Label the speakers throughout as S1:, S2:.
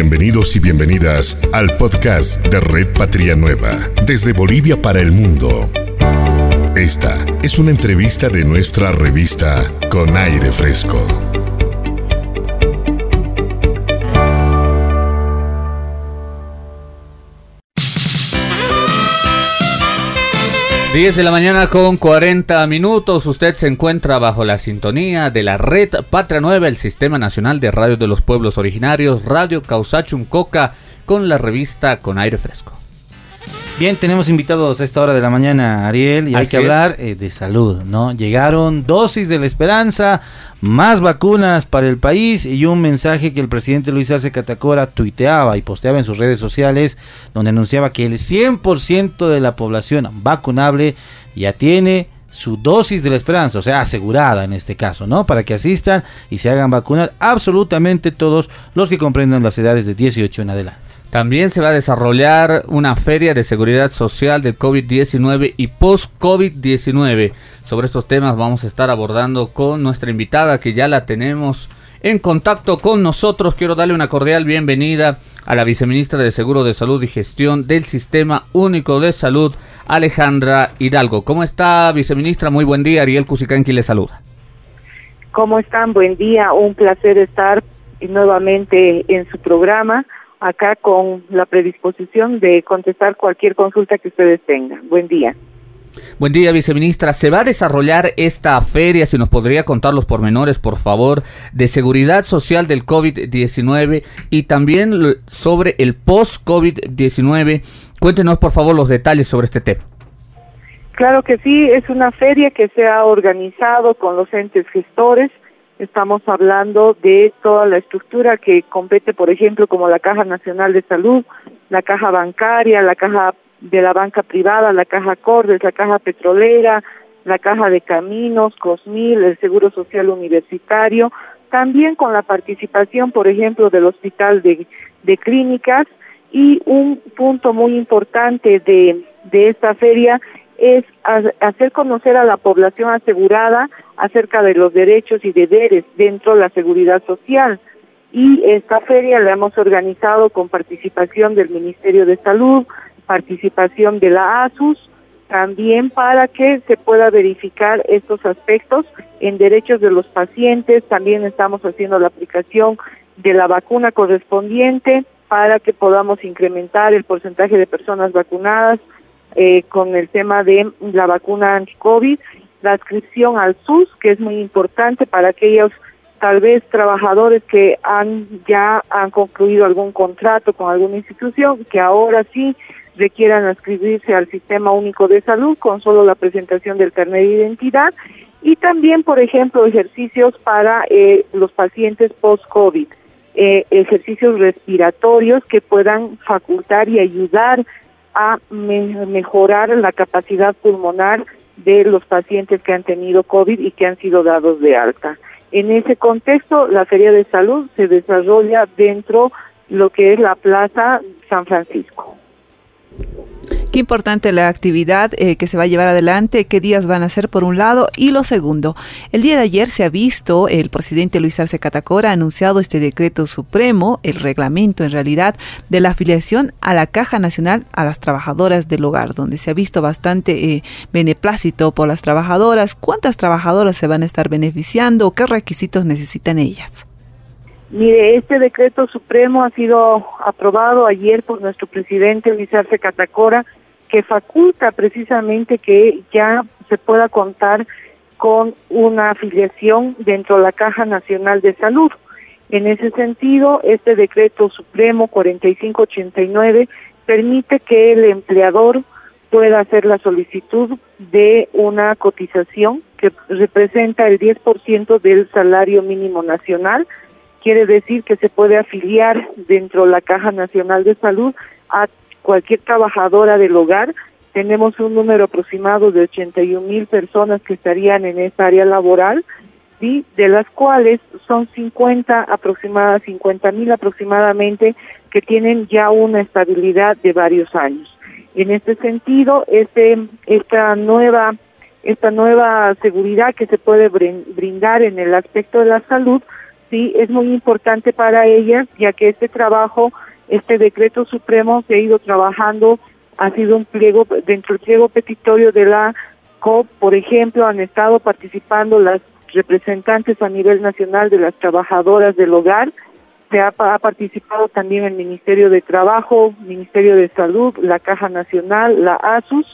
S1: Bienvenidos y bienvenidas al podcast de Red Patria Nueva, desde Bolivia para el mundo. Esta es una entrevista de nuestra revista Con Aire Fresco.
S2: 10 de la mañana con 40 minutos. Usted se encuentra bajo la sintonía de la red Patria Nueva, el Sistema Nacional de Radio de los Pueblos Originarios, Radio Causachum Coca, con la revista Con Aire Fresco.
S3: Bien, tenemos invitados a esta hora de la mañana, Ariel, y hay que hablar eh, de salud, ¿no? Llegaron dosis de la esperanza, más vacunas para el país y un mensaje que el presidente Luis Arce Catacora tuiteaba y posteaba en sus redes sociales, donde anunciaba que el 100% de la población vacunable ya tiene su dosis de la esperanza, o sea, asegurada en este caso, ¿no? Para que asistan y se hagan vacunar absolutamente todos los que comprendan las edades de 18 en adelante.
S2: También se va a desarrollar una feria de seguridad social del COVID-19 y post-COVID-19. Sobre estos temas vamos a estar abordando con nuestra invitada que ya la tenemos en contacto con nosotros. Quiero darle una cordial bienvenida a la viceministra de Seguro de Salud y Gestión del Sistema Único de Salud, Alejandra Hidalgo. ¿Cómo está, viceministra? Muy buen día. Ariel Cusicanqui le saluda.
S4: ¿Cómo están? Buen día. Un placer estar nuevamente en su programa acá con la predisposición de contestar cualquier consulta que ustedes tengan. Buen día.
S2: Buen día, viceministra. ¿Se va a desarrollar esta feria? Si nos podría contar los pormenores, por favor, de seguridad social del COVID-19 y también sobre el post-COVID-19. Cuéntenos, por favor, los detalles sobre este tema.
S4: Claro que sí, es una feria que se ha organizado con los entes gestores Estamos hablando de toda la estructura que compete, por ejemplo, como la Caja Nacional de Salud, la Caja Bancaria, la Caja de la Banca Privada, la Caja Cordes, la Caja Petrolera, la Caja de Caminos, COSMIL, el Seguro Social Universitario, también con la participación, por ejemplo, del Hospital de, de Clínicas. Y un punto muy importante de, de esta feria es hacer conocer a la población asegurada acerca de los derechos y deberes dentro de la seguridad social. Y esta feria la hemos organizado con participación del Ministerio de Salud, participación de la ASUS, también para que se pueda verificar estos aspectos en derechos de los pacientes. También estamos haciendo la aplicación de la vacuna correspondiente para que podamos incrementar el porcentaje de personas vacunadas eh, con el tema de la vacuna anti-COVID, la adscripción al SUS, que es muy importante para aquellos tal vez trabajadores que han ya han concluido algún contrato con alguna institución, que ahora sí requieran adscribirse al sistema único de salud con solo la presentación del carnet de identidad y también, por ejemplo, ejercicios para eh, los pacientes post-COVID, eh, ejercicios respiratorios que puedan facultar y ayudar a mejorar la capacidad pulmonar de los pacientes que han tenido COVID y que han sido dados de alta. En ese contexto, la Feria de Salud se desarrolla dentro lo que es la Plaza San Francisco.
S5: Qué importante la actividad eh, que se va a llevar adelante, qué días van a ser por un lado y lo segundo. El día de ayer se ha visto, el presidente Luis Arce Catacora ha anunciado este decreto supremo, el reglamento en realidad, de la afiliación a la Caja Nacional a las trabajadoras del hogar, donde se ha visto bastante eh, beneplácito por las trabajadoras. ¿Cuántas trabajadoras se van a estar beneficiando? ¿Qué requisitos necesitan ellas?
S4: Mire, este decreto supremo ha sido aprobado ayer por nuestro presidente Luis Arce Catacora que faculta precisamente que ya se pueda contar con una afiliación dentro de la Caja Nacional de Salud. En ese sentido, este decreto supremo 4589 permite que el empleador pueda hacer la solicitud de una cotización que representa el 10% del salario mínimo nacional. Quiere decir que se puede afiliar dentro de la Caja Nacional de Salud a cualquier trabajadora del hogar. Tenemos un número aproximado de 81 mil personas que estarían en esta área laboral, ¿sí? de las cuales son 50 aproximadas, 50 mil aproximadamente que tienen ya una estabilidad de varios años. En este sentido, este, esta nueva esta nueva seguridad que se puede brindar en el aspecto de la salud sí es muy importante para ellas, ya que este trabajo, este decreto supremo se ha ido trabajando, ha sido un pliego, dentro del pliego petitorio de la COP, por ejemplo, han estado participando las representantes a nivel nacional de las trabajadoras del hogar, se ha, participado también el Ministerio de Trabajo, Ministerio de Salud, la Caja Nacional, la ASUS,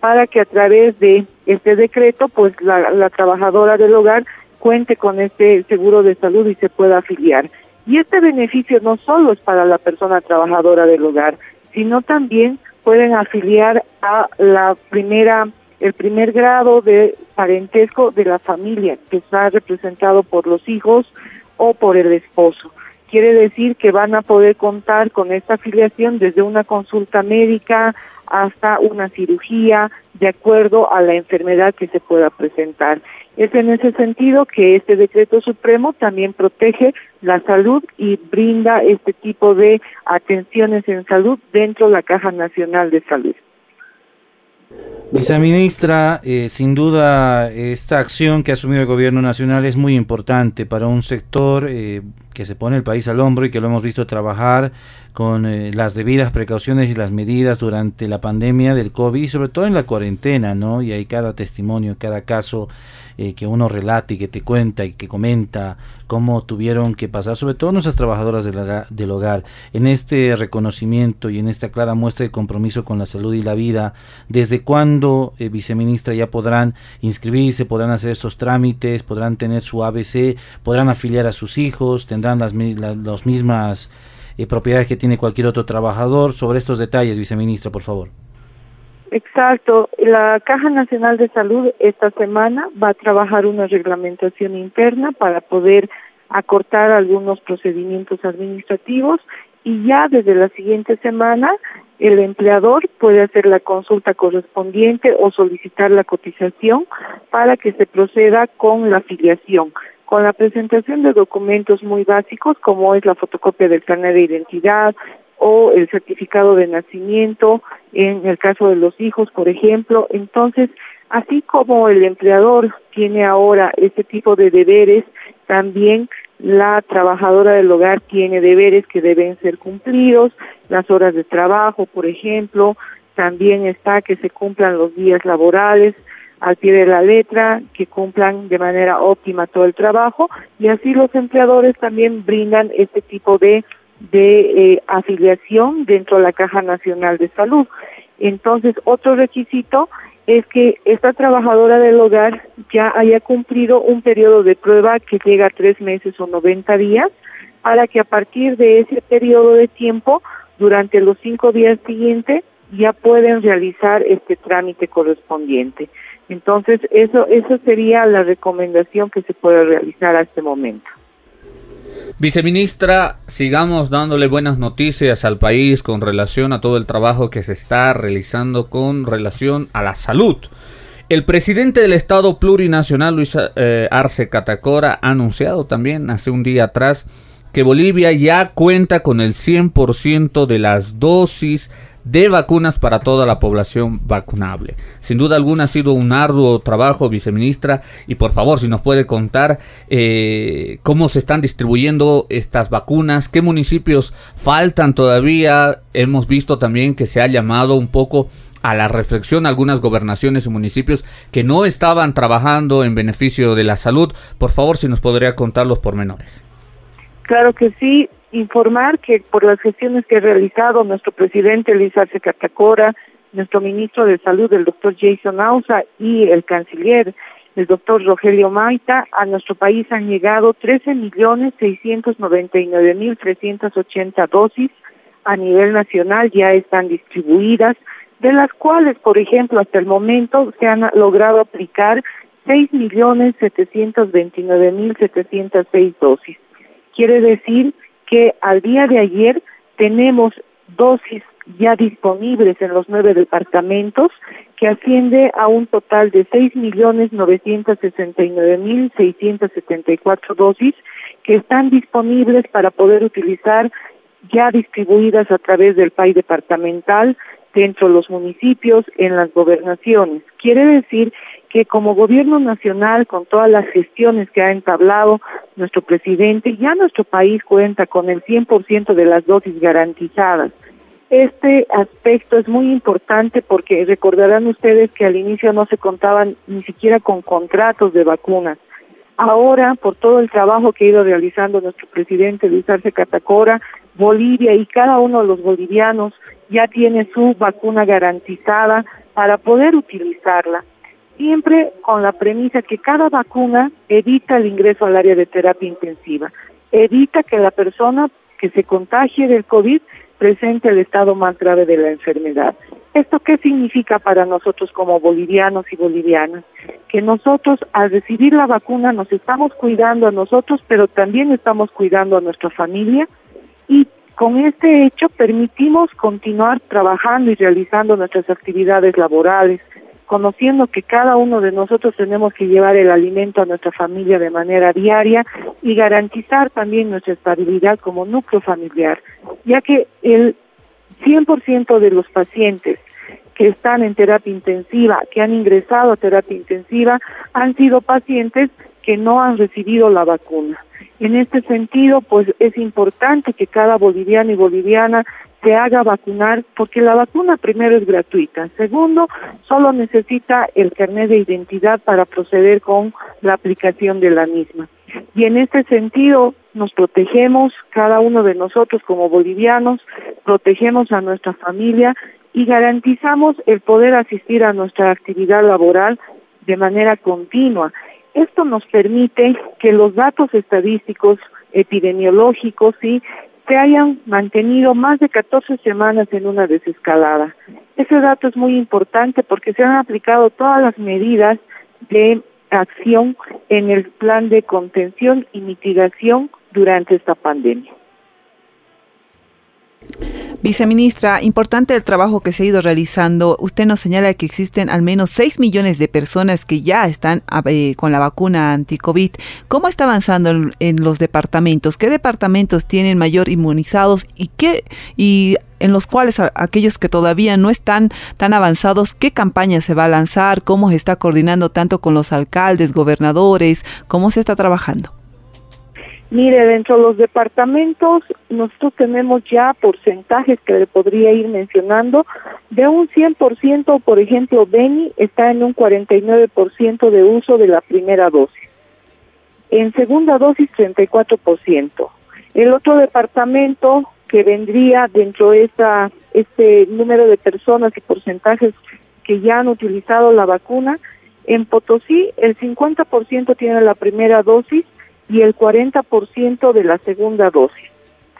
S4: para que a través de este decreto, pues la, trabajadora del hogar cuente con este seguro de salud y se pueda afiliar. Y este beneficio no solo es para la persona trabajadora del hogar, sino también pueden afiliar a la primera el primer grado de parentesco de la familia que está representado por los hijos o por el esposo. Quiere decir que van a poder contar con esta afiliación desde una consulta médica hasta una cirugía, de acuerdo a la enfermedad que se pueda presentar. Es en ese sentido que este decreto supremo también protege la salud y brinda este tipo de atenciones en salud dentro de la Caja Nacional de Salud.
S3: Viceministra, eh, sin duda esta acción que ha asumido el gobierno nacional es muy importante para un sector eh, que se pone el país al hombro y que lo hemos visto trabajar con eh, las debidas precauciones y las medidas durante la pandemia del COVID y sobre todo en la cuarentena, ¿no? Y hay cada testimonio, cada caso eh, que uno relata y que te cuenta y que comenta cómo tuvieron que pasar, sobre todo nuestras trabajadoras del, hogar, en este reconocimiento y en esta clara muestra de compromiso con la salud y la vida. ¿Desde cuándo, eh, viceministra, ya podrán inscribirse, podrán hacer estos trámites, podrán tener su ABC, podrán afiliar a sus hijos, tendrán las, las, mismas eh, propiedades que tiene cualquier otro trabajador? Sobre estos detalles, viceministra, por favor.
S4: Exacto. La Caja Nacional de Salud esta semana va a trabajar una reglamentación interna para poder acortar algunos procedimientos administrativos y ya desde la siguiente semana el empleador puede hacer la consulta correspondiente o solicitar la cotización para que se proceda con la afiliación, con la presentación de documentos muy básicos como es la fotocopia del carnet de identidad, o el certificado de nacimiento en el caso de los hijos, por ejemplo. Entonces, así como el empleador tiene ahora este tipo de deberes, también la trabajadora del hogar tiene deberes que deben ser cumplidos, las horas de trabajo, por ejemplo, también está que se cumplan los días laborales al pie de la letra, que cumplan de manera óptima todo el trabajo y así los empleadores también brindan este tipo de de eh, afiliación dentro de la Caja Nacional de Salud. Entonces, otro requisito es que esta trabajadora del hogar ya haya cumplido un periodo de prueba que llega a tres meses o 90 días, para que a partir de ese periodo de tiempo, durante los cinco días siguientes, ya pueden realizar este trámite correspondiente. Entonces, eso, eso sería la recomendación que se puede realizar a este momento.
S2: Viceministra, sigamos dándole buenas noticias al país con relación a todo el trabajo que se está realizando con relación a la salud. El presidente del Estado plurinacional, Luis eh, Arce Catacora, ha anunciado también hace un día atrás que Bolivia ya cuenta con el 100% de las dosis de vacunas para toda la población vacunable. Sin duda alguna ha sido un arduo trabajo, viceministra, y por favor, si nos puede contar eh, cómo se están distribuyendo estas vacunas, qué municipios faltan todavía. Hemos visto también que se ha llamado un poco a la reflexión algunas gobernaciones y municipios que no estaban trabajando en beneficio de la salud. Por favor, si nos podría contar los pormenores.
S4: Claro que sí informar que por las gestiones que ha realizado nuestro presidente Luis Arce Catacora, nuestro ministro de Salud, el doctor Jason Ausa, y el canciller, el doctor Rogelio Maita, a nuestro país han llegado 13 millones 699 mil 380 dosis a nivel nacional, ya están distribuidas, de las cuales, por ejemplo, hasta el momento se han logrado aplicar 6 millones 729 mil 706 dosis. Quiere decir que al día de ayer tenemos dosis ya disponibles en los nueve departamentos, que asciende a un total de seis millones novecientos sesenta y nueve mil seiscientos setenta y cuatro dosis que están disponibles para poder utilizar ya distribuidas a través del país departamental dentro de los municipios, en las gobernaciones. Quiere decir que como gobierno nacional, con todas las gestiones que ha entablado nuestro presidente, ya nuestro país cuenta con el 100% de las dosis garantizadas. Este aspecto es muy importante porque recordarán ustedes que al inicio no se contaban ni siquiera con contratos de vacunas. Ahora, por todo el trabajo que ha ido realizando nuestro presidente Luis Arce Catacora, Bolivia y cada uno de los bolivianos ya tiene su vacuna garantizada para poder utilizarla siempre con la premisa que cada vacuna evita el ingreso al área de terapia intensiva, evita que la persona que se contagie del COVID presente el estado más grave de la enfermedad. ¿Esto qué significa para nosotros como bolivianos y bolivianas? Que nosotros al recibir la vacuna nos estamos cuidando a nosotros, pero también estamos cuidando a nuestra familia y con este hecho permitimos continuar trabajando y realizando nuestras actividades laborales, conociendo que cada uno de nosotros tenemos que llevar el alimento a nuestra familia de manera diaria y garantizar también nuestra estabilidad como núcleo familiar, ya que el 100% de los pacientes que están en terapia intensiva, que han ingresado a terapia intensiva, han sido pacientes que no han recibido la vacuna. En este sentido, pues es importante que cada boliviano y boliviana se haga vacunar porque la vacuna primero es gratuita, segundo solo necesita el carnet de identidad para proceder con la aplicación de la misma. Y en este sentido nos protegemos cada uno de nosotros como bolivianos, protegemos a nuestra familia y garantizamos el poder asistir a nuestra actividad laboral de manera continua. Esto nos permite que los datos estadísticos epidemiológicos y se hayan mantenido más de 14 semanas en una desescalada. Ese dato es muy importante porque se han aplicado todas las medidas de acción en el plan de contención y mitigación durante esta pandemia.
S5: Viceministra, importante el trabajo que se ha ido realizando. Usted nos señala que existen al menos 6 millones de personas que ya están eh, con la vacuna anti-COVID. ¿Cómo está avanzando en, los departamentos? ¿Qué departamentos tienen mayor inmunizados y qué y en los cuales aquellos que todavía no están tan avanzados, qué campaña se va a lanzar, cómo se está coordinando tanto con los alcaldes, gobernadores, cómo se está trabajando?
S4: Mire, dentro de los departamentos nosotros tenemos ya porcentajes que le podría ir mencionando. De un 100%, por ejemplo, Beni está en un 49% de uso de la primera dosis. En segunda dosis, 34%. El otro departamento que vendría dentro de esta, este número de personas y porcentajes que ya han utilizado la vacuna, en Potosí el 50% tiene la primera dosis y el 40% de la segunda dosis.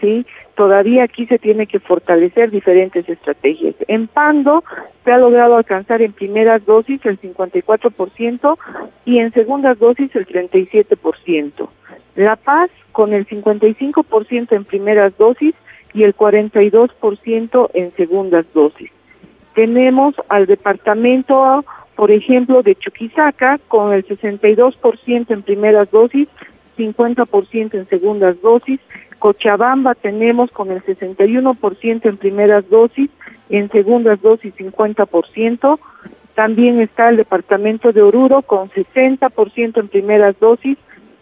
S4: ¿sí? Todavía aquí se tiene que fortalecer diferentes estrategias. En Pando se ha logrado alcanzar en primeras dosis el 54% y en segundas dosis el 37%. La Paz con el 55% en primeras dosis y el 42% en segundas dosis. Tenemos al departamento, por ejemplo, de Chuquisaca con el 62% en primeras dosis 50% en segundas dosis. Cochabamba tenemos con el 61% en primeras dosis, en segundas dosis 50%. También está el departamento de Oruro con 60% en primeras dosis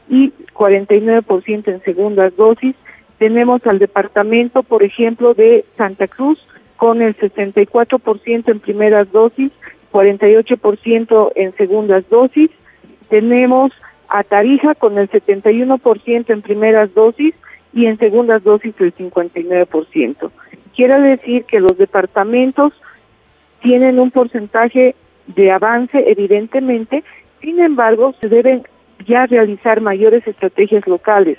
S4: y 49% en segundas dosis. Tenemos al departamento, por ejemplo, de Santa Cruz con el 64% en primeras dosis, 48% en segundas dosis. Tenemos a Tarija con el 71% en primeras dosis y en segundas dosis el 59%. Quiere decir que los departamentos tienen un porcentaje de avance evidentemente, sin embargo se deben ya realizar mayores estrategias locales.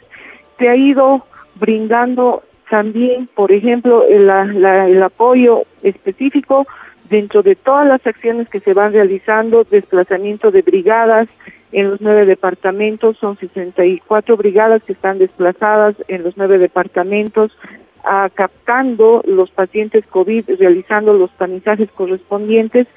S4: Se ha ido brindando también, por ejemplo, el, el apoyo específico dentro de todas las acciones que se van realizando, desplazamiento de brigadas, en los nueve departamentos, son 64 brigadas que están desplazadas en los nueve departamentos, ah, captando los pacientes COVID, realizando los tamizajes correspondientes.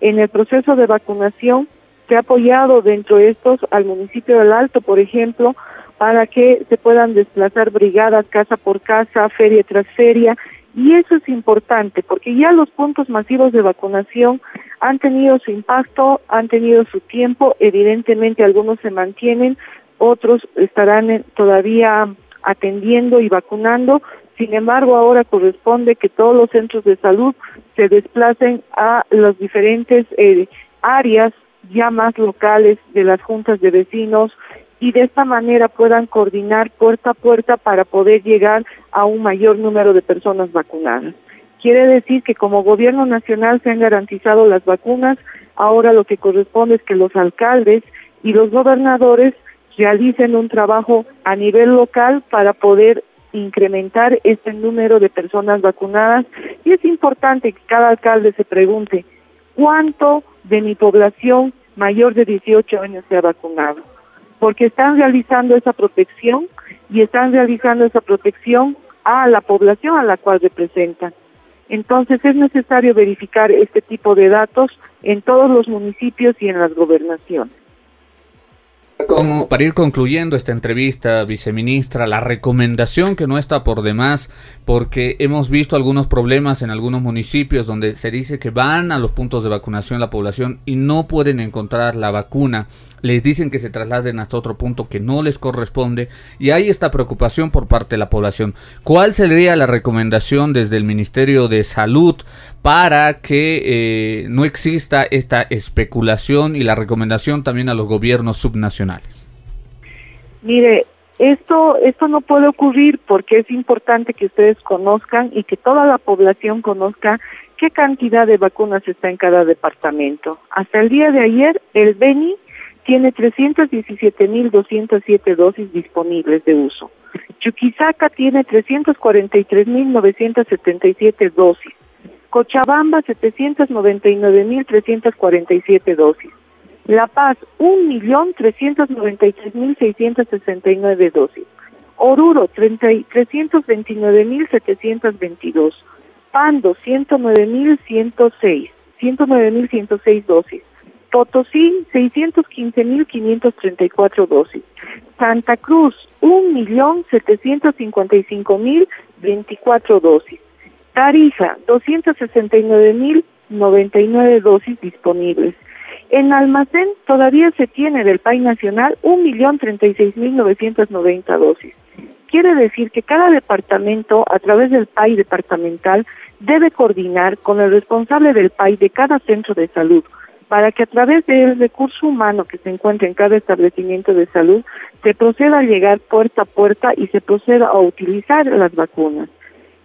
S4: En el proceso de vacunación se ha apoyado dentro de estos al municipio del Alto, por ejemplo, para que se puedan desplazar brigadas casa por casa, feria tras feria, y eso es importante porque ya los puntos masivos de vacunación han tenido su impacto, han tenido su tiempo, evidentemente algunos se mantienen, otros estarán todavía atendiendo y vacunando, sin embargo ahora corresponde que todos los centros de salud se desplacen a las diferentes eh, áreas ya más locales de las juntas de vecinos y de esta manera puedan coordinar puerta a puerta para poder llegar a un mayor número de personas vacunadas. Quiere decir que como gobierno nacional se han garantizado las vacunas, ahora lo que corresponde es que los alcaldes y los gobernadores realicen un trabajo a nivel local para poder incrementar este número de personas vacunadas y es importante que cada alcalde se pregunte cuánto de mi población mayor de 18 años se ha vacunado, porque están realizando esa protección y están realizando esa protección a la población a la cual representan. Entonces es necesario verificar este tipo de datos en todos los municipios y en las gobernaciones.
S2: Como para ir concluyendo esta entrevista, viceministra, la recomendación que no está por demás, porque hemos visto algunos problemas en algunos municipios donde se dice que van a los puntos de vacunación la población y no pueden encontrar la vacuna les dicen que se trasladen hasta otro punto que no les corresponde y hay esta preocupación por parte de la población. ¿Cuál sería la recomendación desde el Ministerio de Salud para que eh, no exista esta especulación y la recomendación también a los gobiernos subnacionales?
S4: Mire, esto, esto no puede ocurrir porque es importante que ustedes conozcan y que toda la población conozca qué cantidad de vacunas está en cada departamento. Hasta el día de ayer, el BENI tiene 317.207 dosis disponibles de uso. Chuquisaca tiene 343.977 dosis. Cochabamba 799.347 dosis. La Paz 1.393.669 dosis. Oruro 329.722. Pando 109.106. 109.106 dosis. Potosí, 615.534 dosis. Santa Cruz, 1.755.024 dosis. Tarija, 269.099 dosis disponibles. En almacén todavía se tiene del PAI nacional 1.036.990 dosis. Quiere decir que cada departamento, a través del PAI departamental, debe coordinar con el responsable del PAI de cada centro de salud para que a través del recurso humano que se encuentra en cada establecimiento de salud se proceda a llegar puerta a puerta y se proceda a utilizar las vacunas.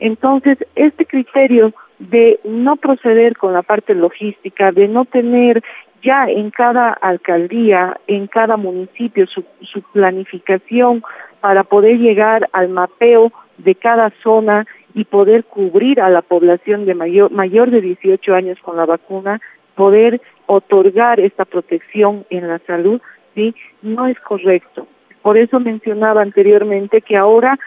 S4: Entonces, este criterio de no proceder con la parte logística, de no tener ya en cada alcaldía, en cada municipio su, su planificación para poder llegar al mapeo de cada zona y poder cubrir a la población de mayor, mayor de 18 años con la vacuna, poder otorgar esta protección en la salud, ¿sí? No es correcto. Por eso mencionaba anteriormente que ahora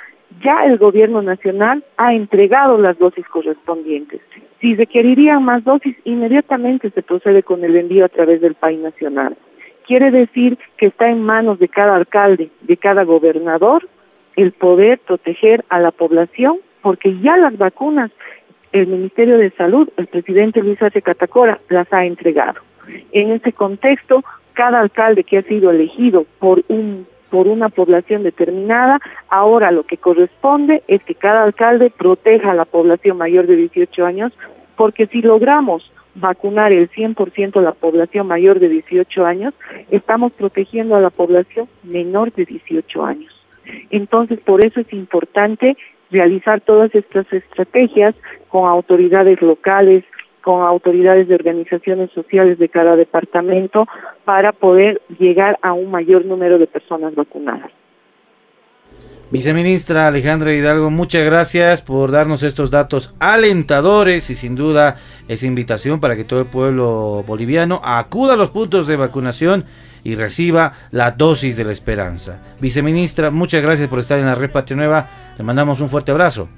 S4: ya el gobierno nacional ha entregado las dosis correspondientes. Si requerirían más dosis, inmediatamente se procede con el envío a través del país nacional. Quiere decir que está en manos de cada alcalde, de cada gobernador, el poder proteger a la población, porque ya las vacunas, el Ministerio de Salud, el presidente Luis H. Catacora, las ha entregado. En ese contexto, cada alcalde que ha sido elegido por un por una población determinada, ahora lo que corresponde es que cada alcalde proteja a la población mayor de 18 años, porque si logramos vacunar el 100% de la población mayor de 18 años, estamos protegiendo a la población menor de 18 años. Entonces, por eso es importante realizar todas estas estrategias con autoridades locales, con autoridades de organizaciones sociales de cada departamento para poder llegar a un mayor número de personas vacunadas.
S3: Viceministra Alejandra Hidalgo, muchas gracias por darnos estos datos alentadores y sin duda esa invitación para que todo el pueblo boliviano acuda a los puntos de vacunación y reciba la dosis de la esperanza. Viceministra, muchas gracias por estar en la Red Patria Nueva. Le mandamos un fuerte abrazo.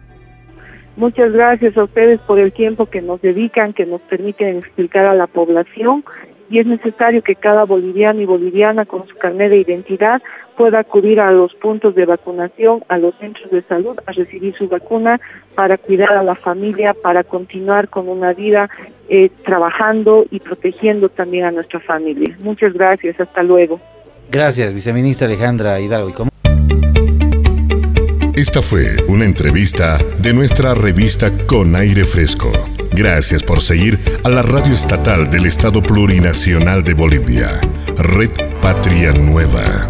S4: Muchas gracias a ustedes por el tiempo que nos dedican, que nos permiten explicar a la población y es necesario que cada boliviano y boliviana con su carnet de identidad pueda acudir a los puntos de vacunación, a los centros de salud, a recibir su vacuna para cuidar a la familia, para continuar con una vida eh, trabajando y protegiendo también a nuestra familia. Muchas gracias, hasta luego.
S3: Gracias, viceministra Alejandra Hidalgo.
S1: Esta fue una entrevista de nuestra revista Con Aire Fresco. Gracias por seguir a la radio estatal del Estado Plurinacional de Bolivia, Red Patria Nueva.